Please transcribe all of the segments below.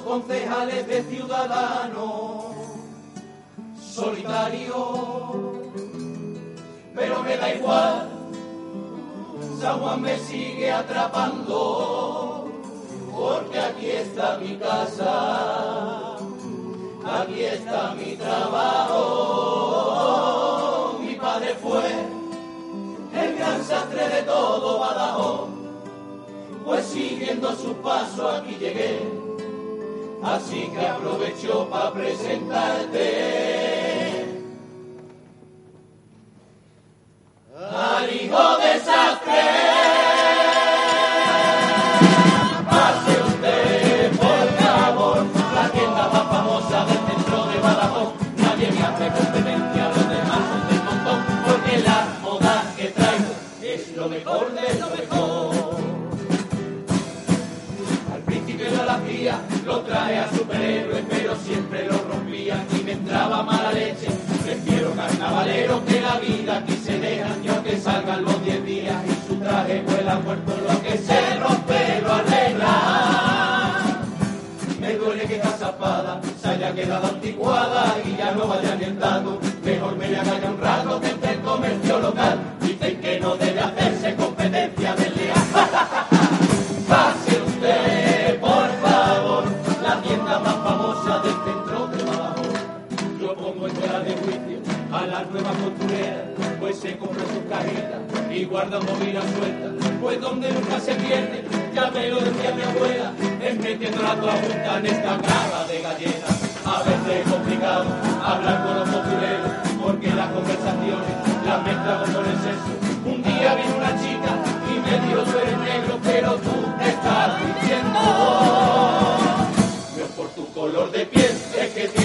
concejales de Ciudadanos, solitario, pero me da igual, San Juan me sigue atrapando, porque aquí está mi casa, aquí está mi trabajo, mi padre fue el gran sastre de todo Badajoz, pues siguiendo su paso aquí llegué, así que aprovecho para presentarte al hijo desastre. Pase usted, por favor, la tienda más famosa del centro de Badajoz. Guardan movidas sueltas. Pues donde nunca se pierde, ya me lo decía mi abuela, es metiendo la toda junta en esta caja de galletas. A veces es complicado hablar con los costureros, porque las conversaciones las mezclamos con el sexo. Un día vino una chica y me dijo tú eres negro, pero tú te estás diciendo. No por tu color de piel, es que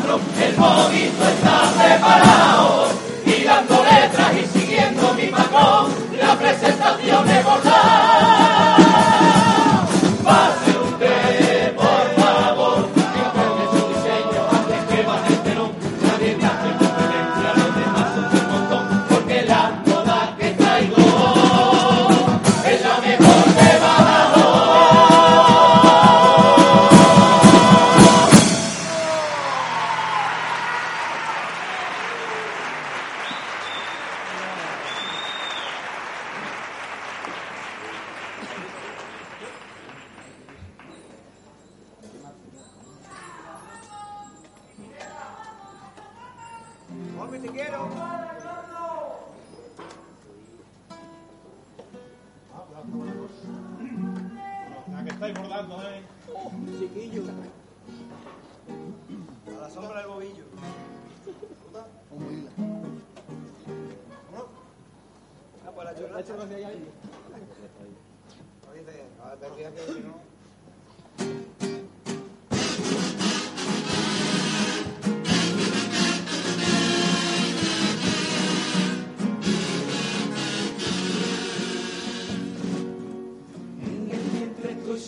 3x4, el movimiento está preparado, y dando letras y siguiendo mi patrón, la presentación es te quiero.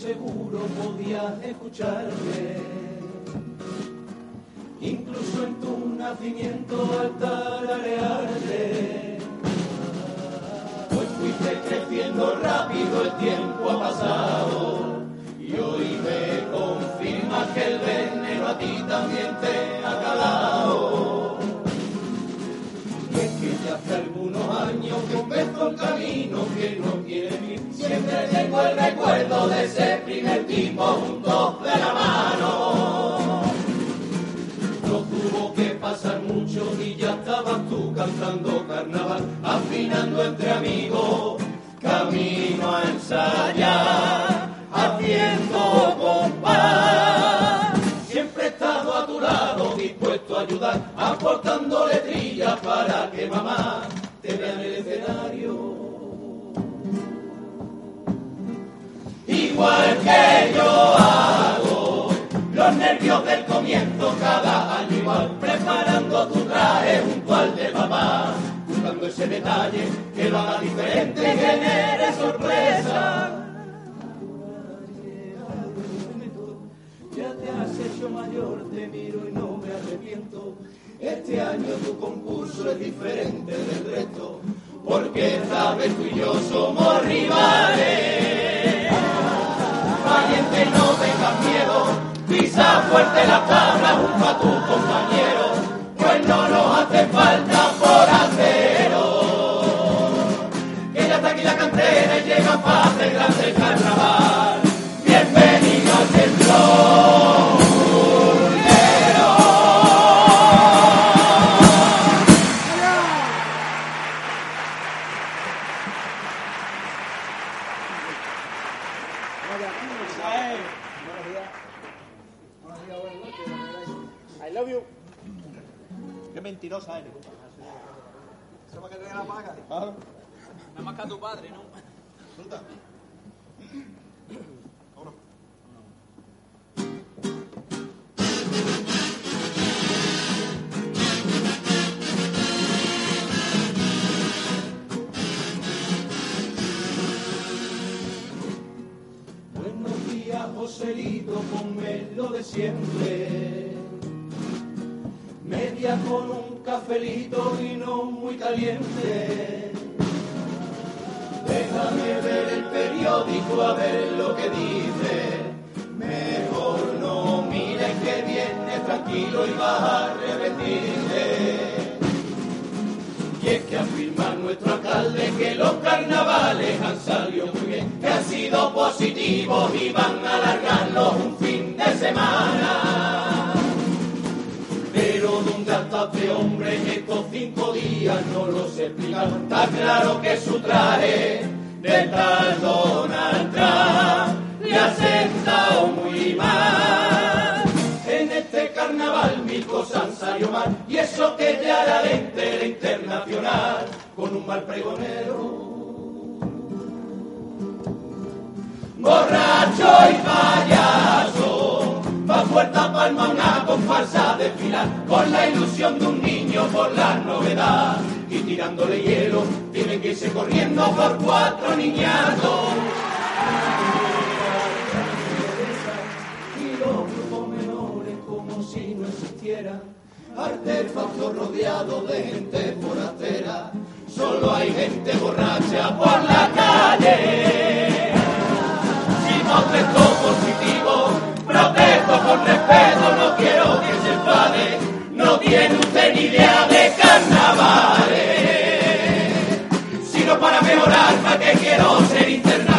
Seguro podías escucharme. Incluso en tu nacimiento al tararearte. Pues fuiste creciendo rápido, el tiempo ha pasado. Y hoy me confirma que el veneno a ti también te ha calado. El camino que no ir. Siempre tengo el recuerdo de ese primer sentimos juntos de la mano. No tuvo que pasar mucho y ya estabas tú cantando carnaval, afinando entre detalle que lo haga diferente y genere sorpresa. Ya te has hecho mayor, te miro y no me arrepiento. Este año tu concurso es diferente del resto, porque sabes tú y yo somos rivales. Valiente no tengas miedo, pisa fuerte la tabla junto a tus compañeros, pues no nos hace falta aquí la cantera y llega para hacer grande el carnaval. Bienvenido al templo. I love you. Qué mentirosa eres. Eso para que te la paga. Nada más que a tu padre, ¿no? fruta. Vámonos. Buenos días, Joselito, ponme lo de siempre. Media con un cafelito y no muy caliente. Periódico a ver lo que dice. Mejor no mires que viene tranquilo y vas a arrepentirte. Y es que afirma nuestro alcalde que los carnavales han salido muy bien, que han sido positivos y van a alargarlos un fin de semana. Pero ¿dónde está este hombre en estos cinco días? No lo sé explicar. Está claro que su traje de tal Donald Trump le ha sentado muy mal. En este carnaval mil cosas han salido mal y eso que ya la lente era internacional con un mal pregonero. Borracho y payaso, va puerta palma una comparsa de filar con la ilusión de un niño por la novedad y tirándole hielo tienen que irse corriendo por cuatro niñatos. y los grupos menores como si no existieran. Artefactos rodeados de gente forastera. Solo hay gente borracha por la calle. Si contesto positivo, protesto con respeto, no quiero que se enfade. No tiene usted ni idea de carnavales. Mejorar, ¿para qué quiero ser internacional?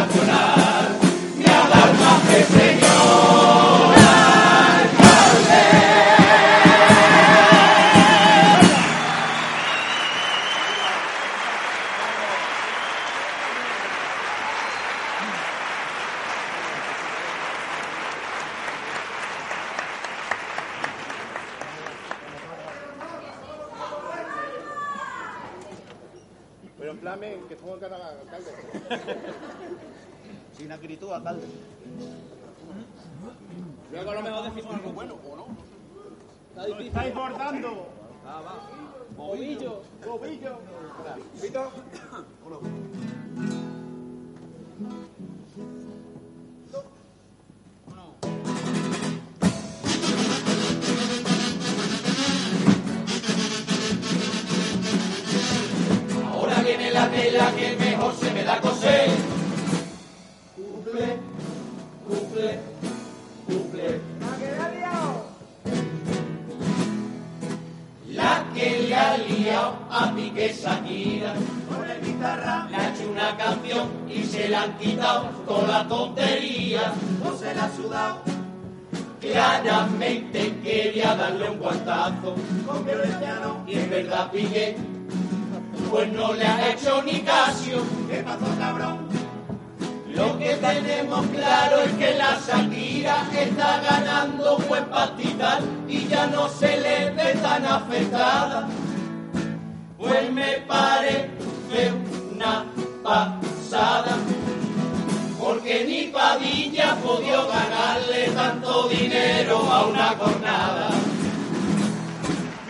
Alcalde. Luego a lo mejor decimos algo bueno, ¿o no? Está ¡Lo difícil. estáis bordando! Ah, va. Bobillo. ¡Bobillo! Vito, canción y se le han quitado toda la tontería. no se la ha sudado. Claramente quería darle un guantazo Con Violenciano, y en verdad Piqué pues no le ha hecho ni caso. ¿qué pasó, cabrón? Lo que tenemos claro es que la Shakira está ganando buen pastizal y ya no se le ve tan afectada. Pues me parece una porque ni Padilla ha podido ganarle tanto dinero a una jornada.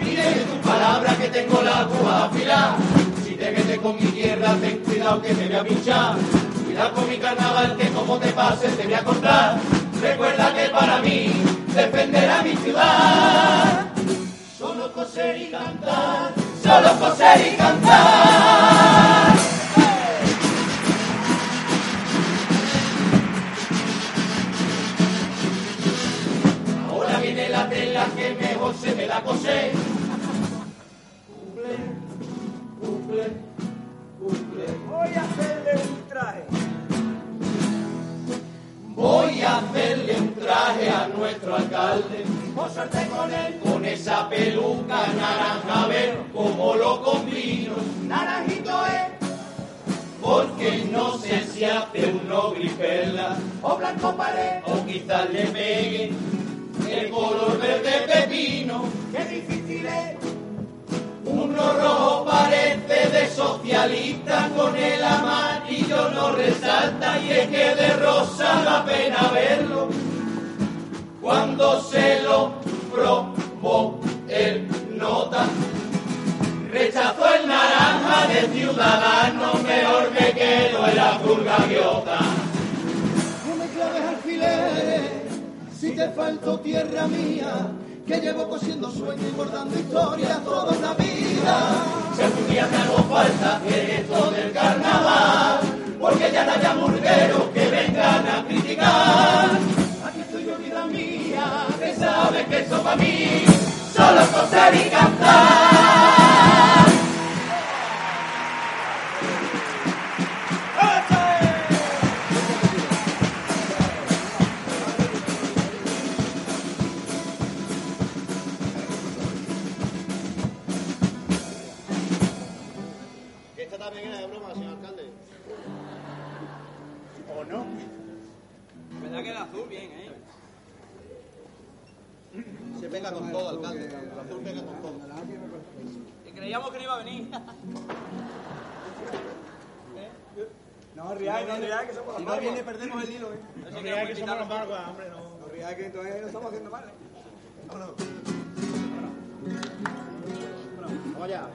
Mire tu palabra que tengo la aguja afilada. Si te metes con mi tierra, ten cuidado que te voy a pinchar. Cuidado con mi carnaval que como te pases te voy a contar. Recuerda que para mí defender a mi ciudad. Solo coser y cantar, solo coser y cantar. Se me da coser. Cumple, cumple, cumple. Voy a hacerle un traje. Voy a hacerle un traje a nuestro alcalde. Posarte con él, Con esa peluca naranja, a ver cómo lo combino. naranjito es, Porque no sé si hace uno gripela o blanco pared. o quizás le pegue el color verde pepino. Qué difícil es, Uno rojo parece de socialista, con el amarillo no resalta y es que de rosa da pena verlo. Cuando se lo probó el nota, rechazó el naranja de ciudadano, mejor me quedo en la gaviota. Te faltó tierra mía, que llevo cosiendo sueños y bordando historias toda una vida. Si algún día me hago falta esto del carnaval, porque ya no haya murgueros que vengan a criticar. Aquí estoy yo, vida mía, que sabes que eso para mí solo es coser y cantar. El azul bien, eh? Se pega con todo, alcalde. El azul pega con todo. Y creíamos que no iba a venir. No riáis, no que somos los Si no viene, perdemos el hilo, ¿eh? No que somos los barbas, hombre, no. No que entonces no estamos haciendo mal. ¿eh? Vámonos. Vamos allá.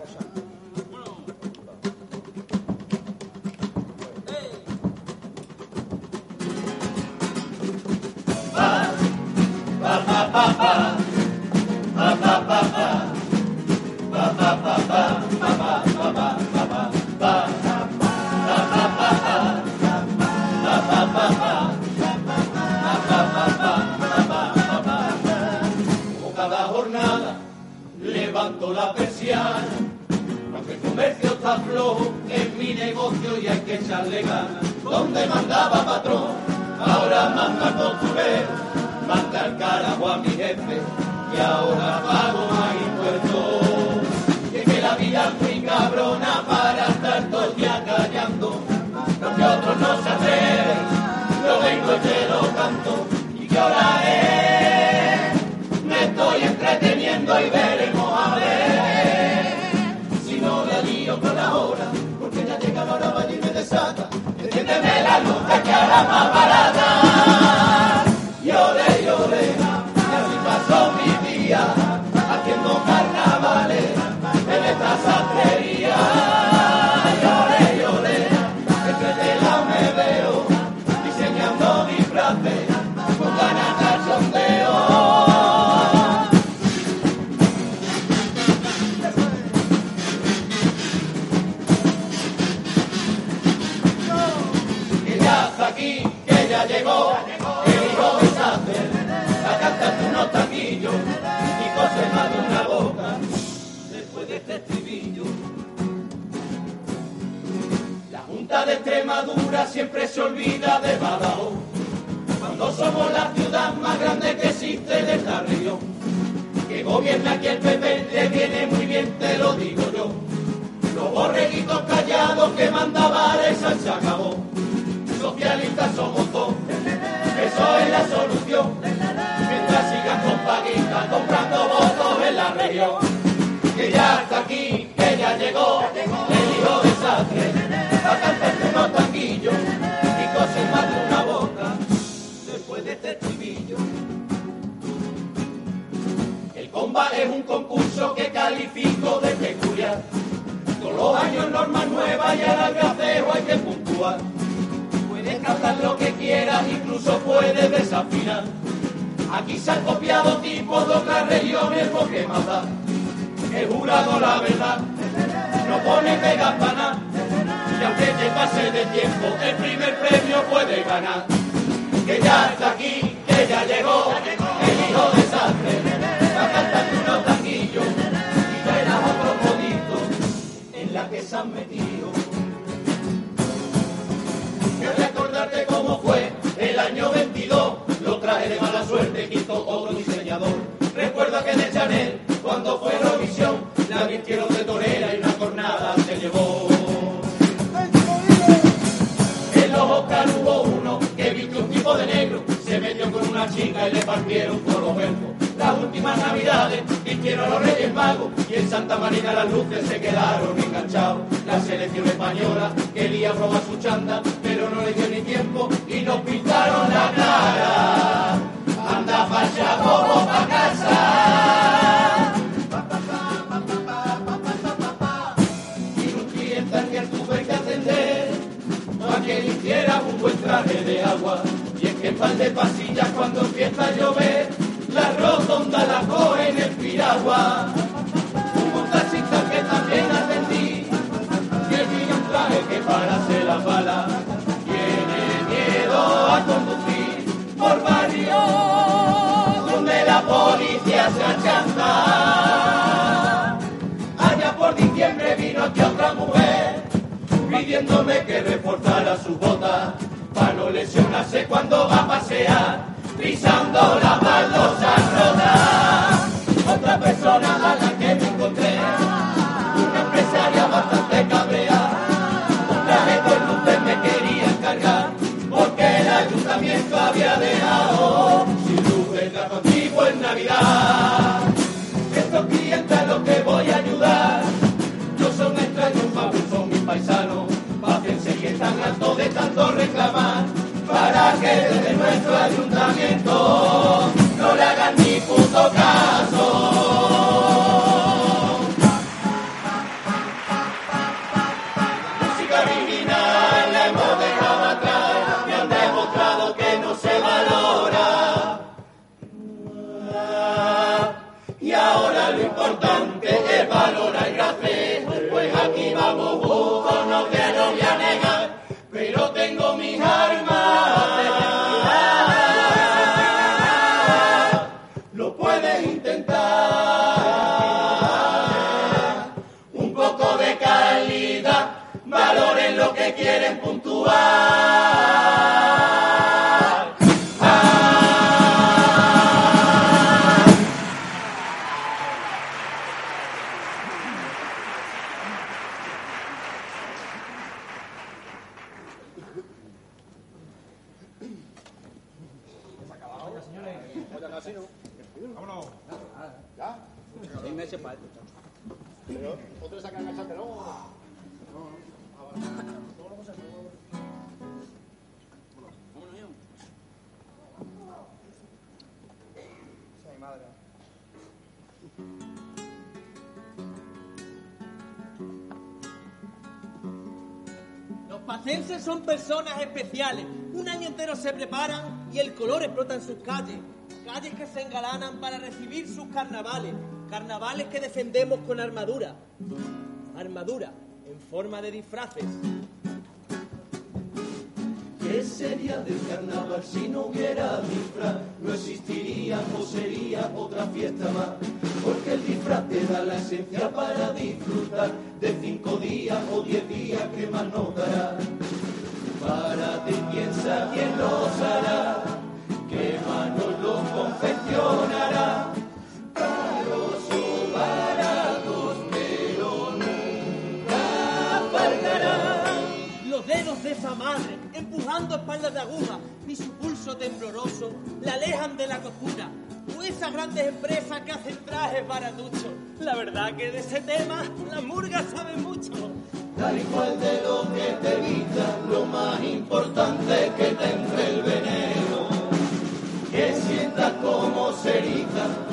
Cosas. Donde mandaba que ahora siempre se olvida de Badajoz. Cuando somos la ciudad más grande que existe de esta región. Que gobierna aquí el PP, le viene muy bien, te lo digo yo. Los borreguitos callados que mandaba esa se acabó. Socialistas somos todos, eso es la solución. Mientras sigan con paguitas comprando votos en la región. Que ya está aquí, que ya llegó, el hijo desastre. Va a y una boca después de este estribillo. El comba es un concurso que califico de peculiar. Todos los años normas nuevas y al algacejo hay que puntuar. Puedes cantar lo que quieras, incluso puedes desafinar. Aquí se han copiado tipos de otras regiones porque más. He jurado la verdad, no pone pegas para nada. Pase de tiempo, el primer premio puede ganar. Que ya está aquí, que ya llegó, el hijo desastre. Va a unos tanguillos y traerás otro modito en la que se han metido. Quiero recordarte cómo fue el año 22. Lo traje de mala suerte, quitó otro diseñador. Recuerdo que de Chanel, cuando fue Eurovisión, la vistieron de torera y una jornada se llevó. Chica y le partieron por los cuerpos. Las últimas navidades vistieron los Reyes Magos y en Santa Marina las luces se quedaron enganchados. La selección española quería probar su chanda, pero no le dio ni tiempo y nos pintaron la cara. Anda facha como pa' casa. Y un cliente al que que atender para que hiciera un buen traje de agua. Y es que en par de pasillas cuando empieza a góndola. Desde nuestro ayuntamiento no le hagan ni puto caso. Seis meses para esto. Pero otro sacan el chatero. Los pacenses son personas especiales. Un año entero se preparan y el color explota en sus calles. Calles que se engalanan para recibir sus carnavales. Carnavales que defendemos con armadura. Armadura en forma de disfraces. ¿Qué sería del carnaval si no hubiera disfraz? No existiría o sería otra fiesta más. Porque el disfraz te da la esencia para disfrutar de cinco días o diez días que más nos dará. Para ti piensa quién los hará, madre, empujando espaldas de aguja, y su pulso tembloroso, la alejan de la costura. O esas grandes empresas que hacen trajes baratuchos. La verdad que de ese tema la murga sabe mucho. Tal y cual de lo que te evita, lo más importante es que te entre el veneno. Que sientas como se eriza